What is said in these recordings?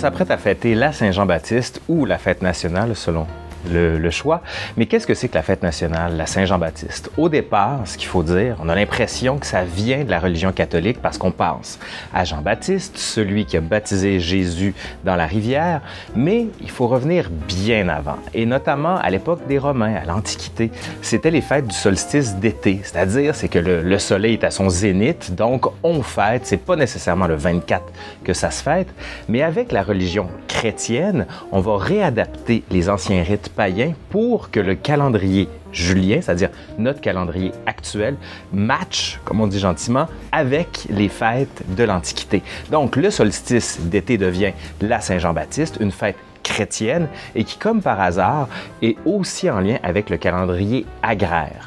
s'apprête à fêter la Saint-Jean-Baptiste ou la fête nationale selon le, choix. Mais qu'est-ce que c'est que la fête nationale, la Saint-Jean-Baptiste? Au départ, ce qu'il faut dire, on a l'impression que ça vient de la religion catholique parce qu'on pense à Jean-Baptiste, celui qui a baptisé Jésus dans la rivière, mais il faut revenir bien avant, et notamment à l'époque des Romains, à l'Antiquité. C'était les fêtes du solstice d'été, c'est-à-dire c'est que le, le, soleil est à son zénith, donc on fête, c'est pas nécessairement le 24 que ça se fête, mais avec la religion chrétienne, on va réadapter les anciens rites païen pour que le calendrier julien, c'est-à-dire notre calendrier actuel, match, comme on dit gentiment, avec les fêtes de l'Antiquité. Donc le solstice d'été devient la Saint-Jean-Baptiste, une fête chrétienne et qui, comme par hasard, est aussi en lien avec le calendrier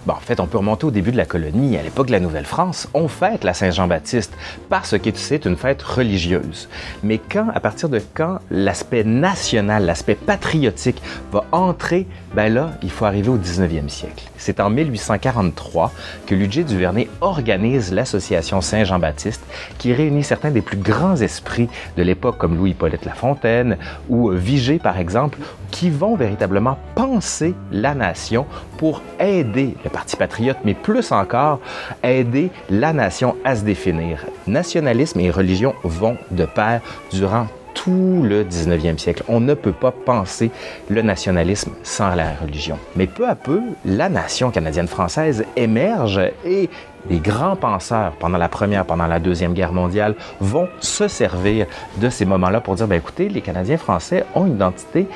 Bon, en fait, on peut remonter au début de la colonie, à l'époque de la Nouvelle-France, on fête la Saint-Jean-Baptiste parce que c'est une fête religieuse. Mais quand, à partir de quand l'aspect national, l'aspect patriotique va entrer, ben là, il faut arriver au 19e siècle. C'est en 1843 que Ludger Duvernay organise l'association Saint-Jean-Baptiste qui réunit certains des plus grands esprits de l'époque comme Louis-Hippolyte Lafontaine ou Vigée par exemple, qui vont véritablement penser la nation pour aider le Parti patriote, mais plus encore, aider la nation à se définir. Nationalisme et religion vont de pair durant tout le 19e siècle. On ne peut pas penser le nationalisme sans la religion. Mais peu à peu, la nation canadienne-française émerge et les grands penseurs pendant la Première, pendant la Deuxième Guerre mondiale vont se servir de ces moments-là pour dire, ben écoutez, les Canadiens français ont une identité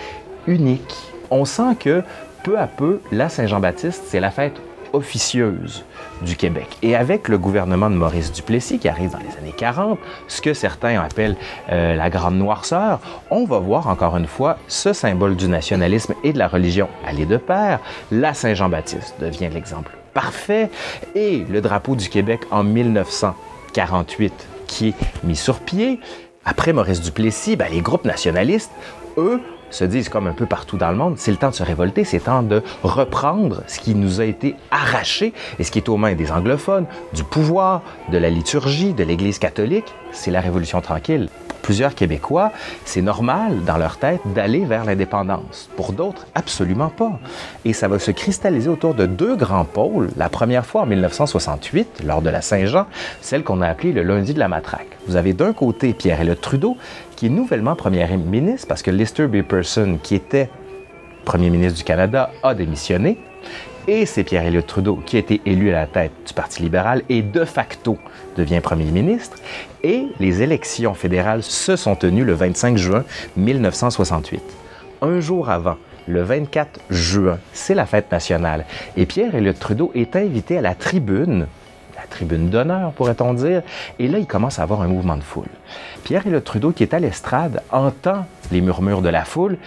unique. On sent que peu à peu, la Saint-Jean-Baptiste, c'est la fête officieuse du Québec. Et avec le gouvernement de Maurice Duplessis, qui arrive dans les années 40, ce que certains appellent euh, la grande noirceur, on va voir encore une fois ce symbole du nationalisme et de la religion aller de pair. La Saint-Jean-Baptiste devient l'exemple parfait. Et le drapeau du Québec en 1948 qui est mis sur pied. Après Maurice Duplessis, ben, les groupes nationalistes, eux, se disent comme un peu partout dans le monde, c'est le temps de se révolter, c'est le temps de reprendre ce qui nous a été arraché et ce qui est aux mains des anglophones, du pouvoir, de la liturgie, de l'Église catholique, c'est la Révolution tranquille plusieurs Québécois, c'est normal dans leur tête d'aller vers l'indépendance. Pour d'autres, absolument pas. Et ça va se cristalliser autour de deux grands pôles. La première fois en 1968, lors de la Saint-Jean, celle qu'on a appelée le lundi de la matraque. Vous avez d'un côté pierre le Trudeau, qui est nouvellement premier ministre parce que Lister B. Person, qui était premier ministre du Canada, a démissionné. Et c'est Pierre-Éliott Trudeau qui a été élu à la tête du Parti libéral et de facto devient premier ministre. Et les élections fédérales se sont tenues le 25 juin 1968. Un jour avant, le 24 juin, c'est la fête nationale. Et Pierre-Éliott Trudeau est invité à la tribune la tribune d'honneur, pourrait-on dire. Et là, il commence à avoir un mouvement de foule. Pierre-Éliott Trudeau, qui est à l'estrade, entend les murmures de la foule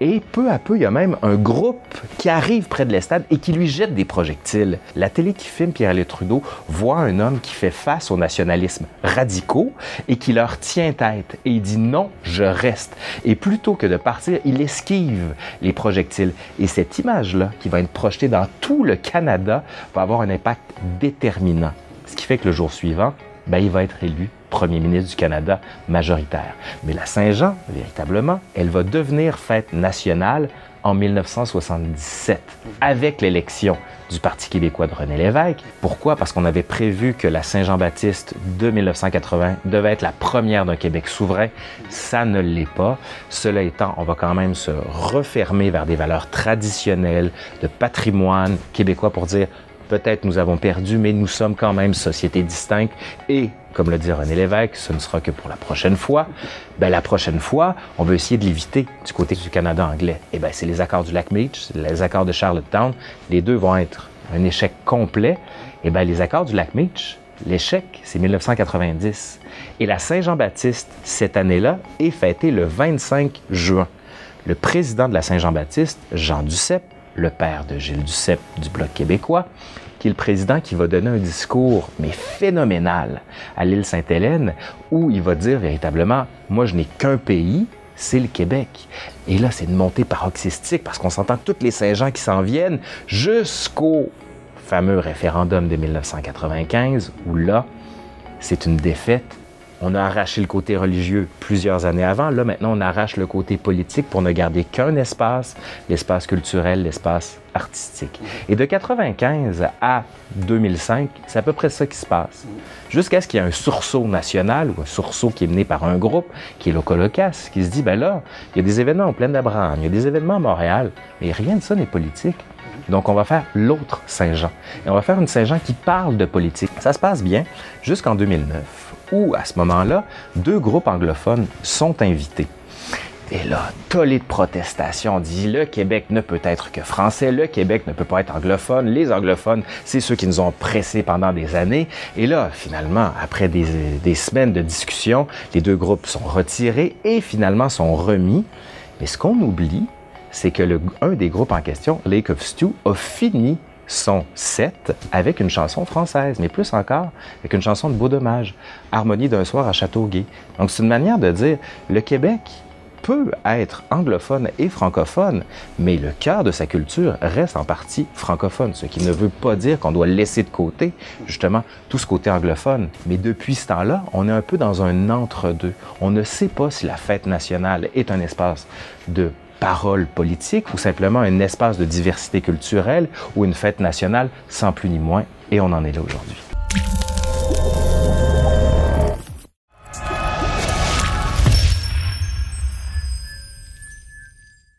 et peu à peu, il y a même un groupe qui arrive près de l'estade et qui lui jette des projectiles. La télé qui filme Pierre-Éliott Trudeau voit un homme qui fait face au nationalisme radicaux et qui leur tient tête. Et il dit non, je reste. Et plutôt que de partir, il esquive les projectiles. Et cette image-là, qui va être projetée dans tout le Canada, va avoir un impact déterminant. Ce qui fait que le jour suivant, ben, il va être élu premier ministre du Canada majoritaire. Mais la Saint-Jean, véritablement, elle va devenir fête nationale en 1977 avec l'élection du Parti québécois de René Lévesque. Pourquoi? Parce qu'on avait prévu que la Saint-Jean-Baptiste de 1980 devait être la première d'un Québec souverain. Ça ne l'est pas. Cela étant, on va quand même se refermer vers des valeurs traditionnelles de patrimoine québécois pour dire peut-être nous avons perdu, mais nous sommes quand même société distincte et comme le dit René Lévesque, ce ne sera que pour la prochaine fois. Ben, la prochaine fois, on veut essayer de l'éviter du côté du Canada anglais. Et ben, c'est les accords du lac Meach, les accords de Charlottetown. Les deux vont être un échec complet. Et ben, les accords du lac Meach, l'échec, c'est 1990. Et la Saint-Jean-Baptiste, cette année-là, est fêtée le 25 juin. Le président de la Saint-Jean-Baptiste, Jean Duceppe, le père de Gilles Duceppe du Bloc québécois, qui est le président qui va donner un discours, mais phénoménal, à l'île Sainte-Hélène, où il va dire véritablement, moi je n'ai qu'un pays, c'est le Québec. Et là, c'est une montée paroxystique parce qu'on s'entend toutes les Saint-Jean qui s'en viennent jusqu'au fameux référendum de 1995, où là, c'est une défaite On a arraché le côté religieux plusieurs années avant. Là, maintenant, on arrache le côté politique pour ne garder qu'un espace, l'espace culturel, l'espace artistique. Et de 95 à 2005, c'est à peu près ça qui se passe. Jusqu'à ce qu'il y ait un sursaut national ou un sursaut qui est mené par un groupe, qui est l'Ocolocas, qui se dit, ben là, il y a des événements en pleine d'Abraham, il y a des événements à Montréal, mais rien de ça n'est politique. Donc, on va faire l'autre Saint-Jean. Et on va faire une Saint-Jean qui parle de politique. Ça se passe bien jusqu'en 2009, où, à ce moment-là, deux groupes anglophones sont invités. Et là, tollé de protestation. On dit le Québec ne peut être que français, le Québec ne peut pas être anglophone. Les anglophones, c'est ceux qui nous ont pressés pendant des années. Et là, finalement, après des, semaines de discussion, les deux groupes sont retirés et finalement sont remis. Mais ce qu'on oublie, c'est que le, des groupes en question, Lake of Stew, a fini son set avec une chanson française, mais plus encore avec une chanson de beau dommage, Harmonie d'un soir à Châteauguay. Donc c'est une manière de dire le Québec peut être anglophone et francophone, mais le cœur de sa culture reste en partie francophone, ce qui ne veut pas dire qu'on doit laisser de côté justement tout ce côté anglophone. Mais depuis ce temps-là, on est un peu dans un entre-deux. On ne sait pas si la fête nationale est un espace de parole politique ou simplement un espace de diversité culturelle ou une fête nationale sans plus ni moins. Et on en est là aujourd'hui.